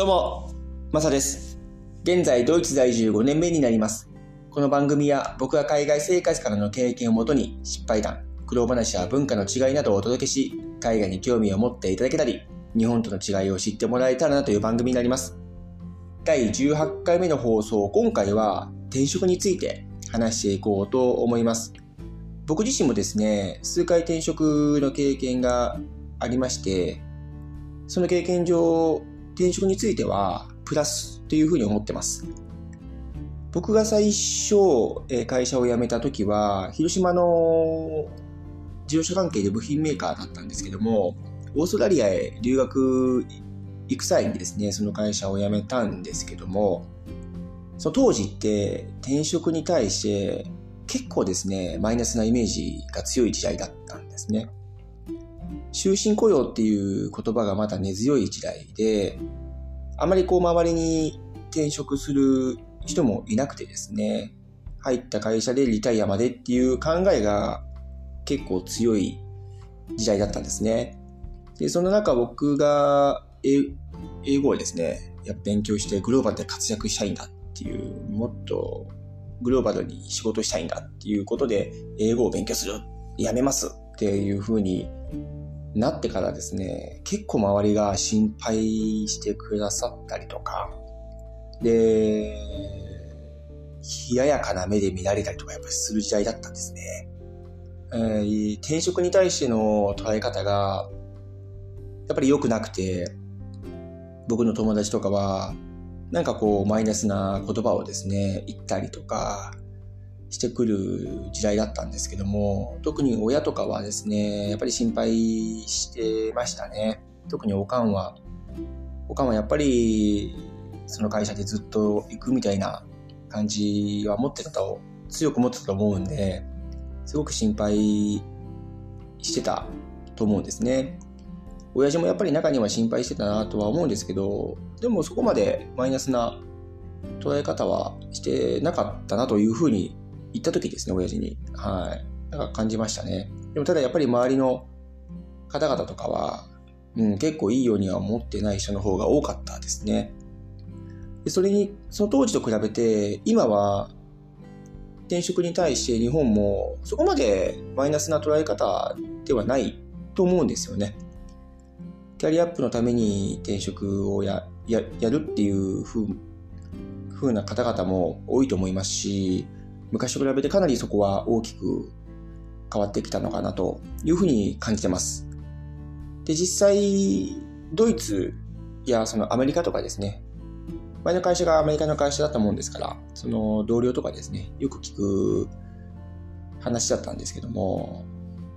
どうも、マサです。現在、ドイツ在住5年目になります。この番組は僕が海外生活からの経験をもとに失敗談、苦労話や文化の違いなどをお届けし、海外に興味を持っていただけたり、日本との違いを知ってもらえたらなという番組になります。第18回目の放送、今回は転職について話していこうと思います。僕自身もですね、数回転職の経験がありまして、その経験上、転職についてはプラスというふうに思ってます。僕が最初、会社を辞めた時は、広島の自動車関係で部品メーカーだったんですけども、オーストラリアへ留学行く際にですね、その会社を辞めたんですけども、その当時って転職に対して結構ですね、マイナスなイメージが強い時代だったんですね。終身雇用っていう言葉がまだ根強い時代で、あまりこう周りに転職する人もいなくてですね、入った会社でリタイアまでっていう考えが結構強い時代だったんですね。で、その中僕が英語をですね、やっぱ勉強してグローバルで活躍したいんだっていう、もっとグローバルに仕事したいんだっていうことで、英語を勉強する、やめますっていう風になってからですね、結構周りが心配してくださったりとか、で、冷ややかな目で見られたりとかやっぱりする時代だったんですね。えー転職に対しての捉え方が、やっぱり良くなくて、僕の友達とかは、なんかこうマイナスな言葉をですね、言ったりとかしてくる時代だったんですけども、特に親とかはですね、やっぱり心配してましたね。特におかんは、おかんはやっぱりその会社でずっと行くみたいな感じは持ってたと、強く持ってたと思うんで、すごく心配してたと思うんですね。親父もやっぱり中には心配してたなとは思うんですけど、でもそこまでマイナスな捉え方はしてなかったなというふうに言った時ですね、親父に。はい。なんか感じましたね。でもただやっぱり周りの方々とかは、うん、結構いいようには思ってない人の方が多かったですね。でそれに、その当時と比べて、今は転職に対して日本もそこまでマイナスな捉え方ではないと思うんですよね。キャリアアップのために転職をややるっていう風風な方々も多いと思いますし、昔と比べてかなりそこは大きく変わってきたのかなというふうに感じてます。で、実際、ドイツやそのアメリカとかですね、前の会社がアメリカの会社だったもんですから、その同僚とかですね、よく聞く話だったんですけども、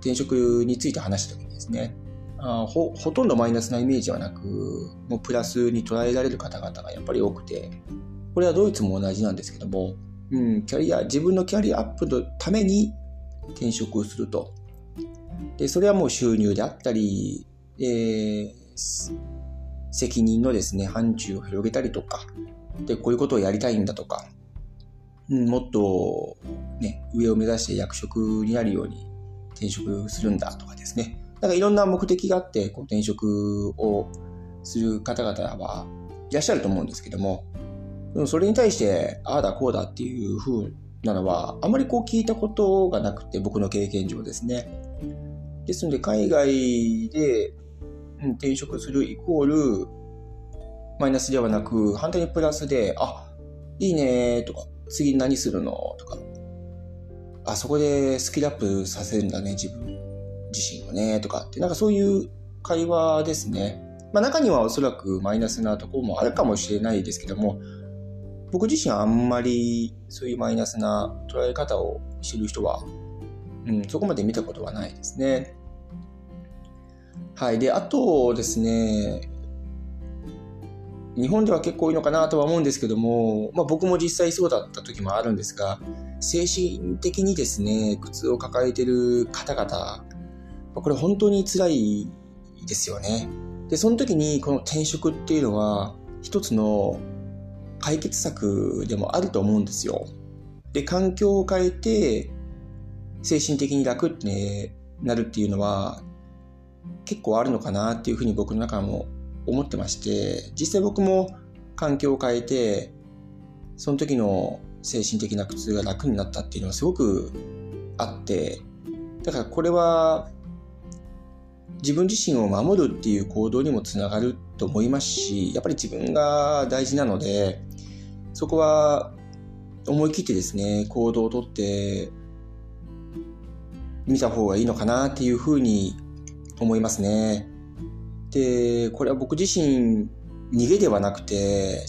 転職について話した時にですね、あほほとんどマイナスなイメージはなく、もうプラスに捉えられる方々がやっぱり多くて、これはドイツも同じなんですけども、うん、キャリア、自分のキャリアアップのために転職をすると。で、それはもう収入であったり、えー責任のですね、範疇を広げたりとか、で、こういうことをやりたいんだとか、うん、もっと、ね、上を目指して役職になるように転職するんだとかですね。なんかいろんな目的があって、こう転職をする方々はいらっしゃると思うんですけども、でもそれに対して、ああだこうだっていう風なのは、あまりこう聞いたことがなくて、僕の経験上ですね。ですので、海外で転職するイコール、マイナスではなく、反対にプラスで、あ、いいねとか、次何するの？とか、あ、そこでスキルアップさせるんだね、自分自身をね、とかって、なんかそういう会話ですね。まあ中にはおそらくマイナスなところもあるかもしれないですけども、僕自身あんまりそういうマイナスな捉え方をしてる人は、うん、そこまで見たことはないですね。はい。で、あとですね、日本では結構多いのかなとは思うんですけども、まあ僕も実際そうだった時もあるんですが、精神的にですね、苦痛を抱えてる方々、これ本当に辛いですよね。で、その時にこの転職っていうのは一つの解決策でもあると思うんですよ。で、環境を変えて精神的に楽って、ね、なるっていうのは結構あるのかなっていうふうに僕の中も思ってまして、実際僕も環境を変えて、その時の精神的な苦痛が楽になったっていうのはすごくあって、だからこれは自分自身を守るっていう行動にもつながると思いますし、やっぱり自分が大事なので、そこは思い切ってですね、行動をとって見た方がいいのかなっていうふうに思いますね。で、これは僕自身逃げではなくて、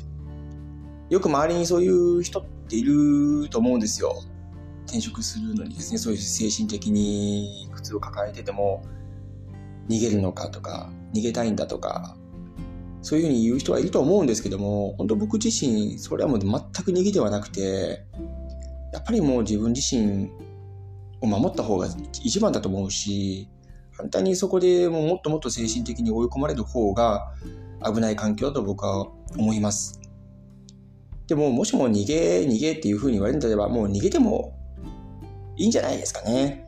よく周りにそういう人っていると思うんですよ。転職するのにですね、そういう精神的に苦痛を抱えてても、逃げるのかとか、逃げたいんだとか、そういうふうに言う人はいると思うんですけども、本当僕自身、それはもう全く逃げではなくて、やっぱりもう自分自身を守った方が一番だと思うし、反対にそこでもうもっともっと精神的に追い込まれる方が危ない環境だと僕は思います。でも、もしも逃げ、逃げっていうふうに言われるんであれば、もう逃げてもいいんじゃないですかね。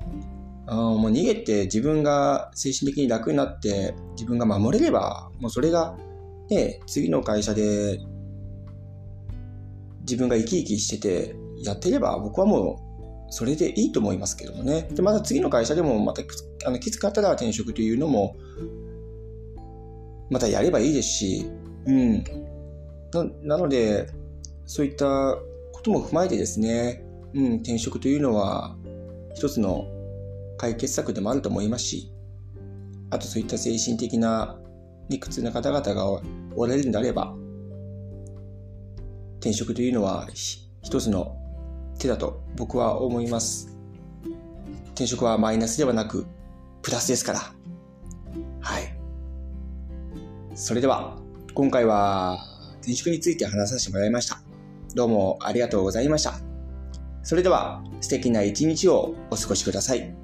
あもう逃げて自分が精神的に楽になって自分が守れれば、もうそれがね、次の会社で自分が生き生きしててやってれば僕はもうそれでいいと思いますけどもね。で、また次の会社でもまたあのきつかったら転職というのもまたやればいいですし、うん。ななので、そういったことも踏まえてですね、うん、転職というのは一つの解決策でもあると思いますし、あとそういった精神的な理屈な方々がおられるんであれば、転職というのは一つの手だと僕は思います。転職はマイナスではなく、プラスですから。はい。それでは、今回は転職について話させてもらいました。どうもありがとうございました。それでは、素敵な一日をお過ごしください。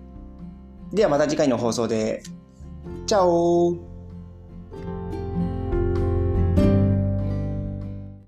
ではまた次回の放送で。チャオ